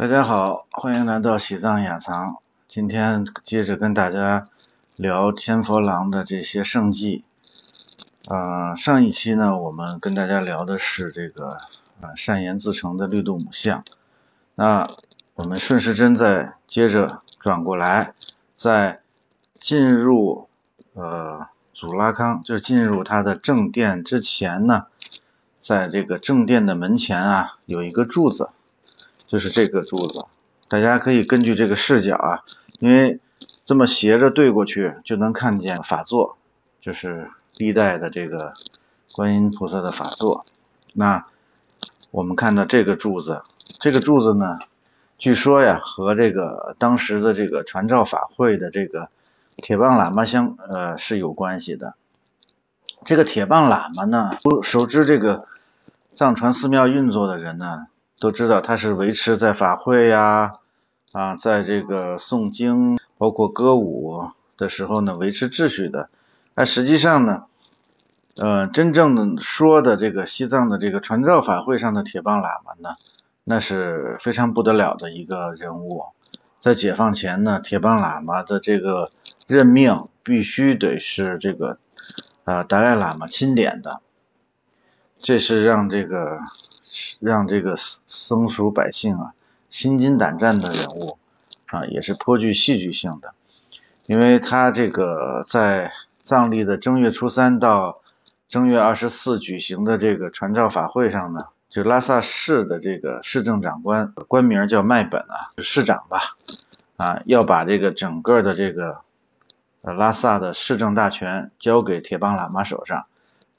大家好，欢迎来到喜藏雅藏。今天接着跟大家聊千佛廊的这些圣迹。呃，上一期呢，我们跟大家聊的是这个呃善言自成的绿度母像。那我们顺时针再接着转过来，在进入呃祖拉康，就是进入它的正殿之前呢，在这个正殿的门前啊，有一个柱子。就是这个柱子，大家可以根据这个视角啊，因为这么斜着对过去就能看见法座，就是历代的这个观音菩萨的法座。那我们看到这个柱子，这个柱子呢，据说呀和这个当时的这个传召法会的这个铁棒喇嘛相呃是有关系的。这个铁棒喇嘛呢，熟知这个藏传寺庙运作的人呢。都知道他是维持在法会呀啊，在这个诵经包括歌舞的时候呢，维持秩序的。那实际上呢，呃，真正的说的这个西藏的这个传教法会上的铁棒喇嘛呢，那是非常不得了的一个人物。在解放前呢，铁棒喇嘛的这个任命必须得是这个啊达赖喇嘛钦点的，这是让这个。让这个僧俗百姓啊心惊胆战的人物啊，也是颇具戏剧性的。因为他这个在藏历的正月初三到正月二十四举行的这个传召法会上呢，就拉萨市的这个市政长官，官名叫麦本啊，市长吧啊，要把这个整个的这个呃拉萨的市政大权交给铁棒喇嘛手上。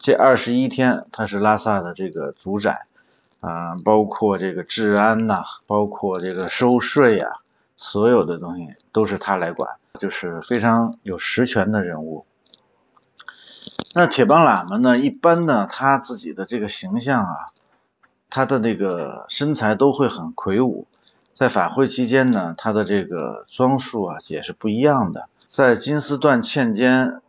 这二十一天，他是拉萨的这个主宰。啊，包括这个治安呐，包括这个收税啊，所有的东西都是他来管，就是非常有实权的人物。那铁棒喇嘛呢，一般呢，他自己的这个形象啊，他的那个身材都会很魁梧，在法会期间呢，他的这个装束啊也是不一样的，在金丝缎嵌肩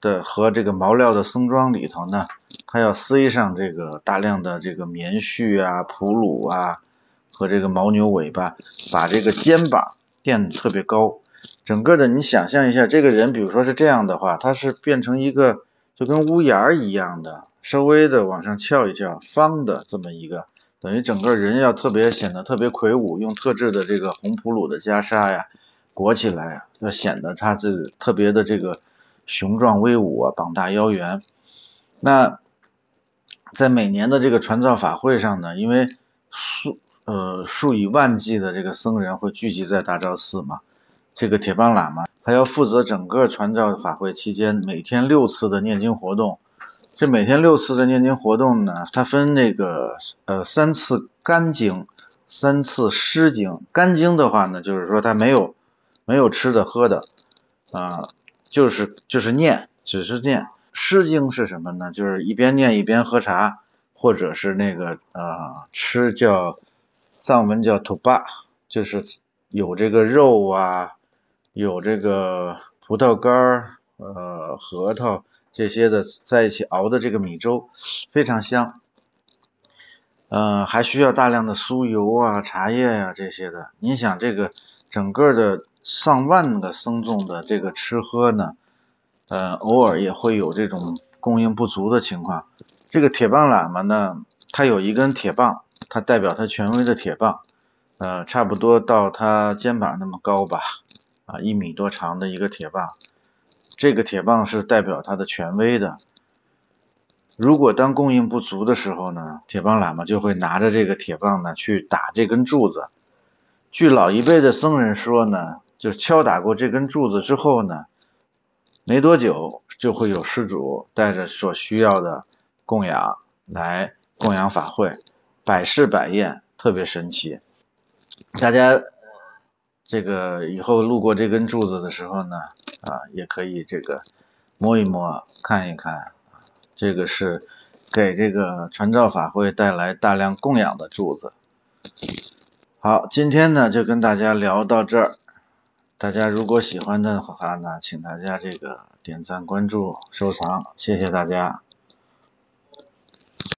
的和这个毛料的僧装里头呢。他要塞上这个大量的这个棉絮啊、普鲁啊和这个牦牛尾巴，把这个肩膀垫特别高。整个的你想象一下，这个人比如说是这样的话，他是变成一个就跟屋檐一样的，稍微的往上翘一翘，方的这么一个，等于整个人要特别显得特别魁梧，用特制的这个红普鲁的袈裟呀裹起来，要显得他这特别的这个雄壮威武啊，膀大腰圆。那在每年的这个传教法会上呢，因为数呃数以万计的这个僧人会聚集在大昭寺嘛，这个铁棒喇嘛他要负责整个传教法会期间每天六次的念经活动。这每天六次的念经活动呢，它分那个呃三次干经，三次湿经。干经的话呢，就是说他没有没有吃的喝的啊，就是就是念，只是念。诗经是什么呢？就是一边念一边喝茶，或者是那个呃吃叫藏文叫土巴，就是有这个肉啊，有这个葡萄干儿呃核桃这些的在一起熬的这个米粥非常香，嗯还需要大量的酥油啊茶叶呀这些的。你想这个整个的上万个僧众的这个吃喝呢？呃，偶尔也会有这种供应不足的情况。这个铁棒喇嘛呢，他有一根铁棒，它代表他权威的铁棒，呃，差不多到他肩膀那么高吧，啊，一米多长的一个铁棒。这个铁棒是代表他的权威的。如果当供应不足的时候呢，铁棒喇嘛就会拿着这个铁棒呢去打这根柱子。据老一辈的僧人说呢，就敲打过这根柱子之后呢。没多久就会有施主带着所需要的供养来供养法会，百试百验，特别神奇。大家这个以后路过这根柱子的时候呢，啊，也可以这个摸一摸，看一看。这个是给这个传召法会带来大量供养的柱子。好，今天呢就跟大家聊到这儿。大家如果喜欢的话呢，请大家这个点赞、关注、收藏，谢谢大家。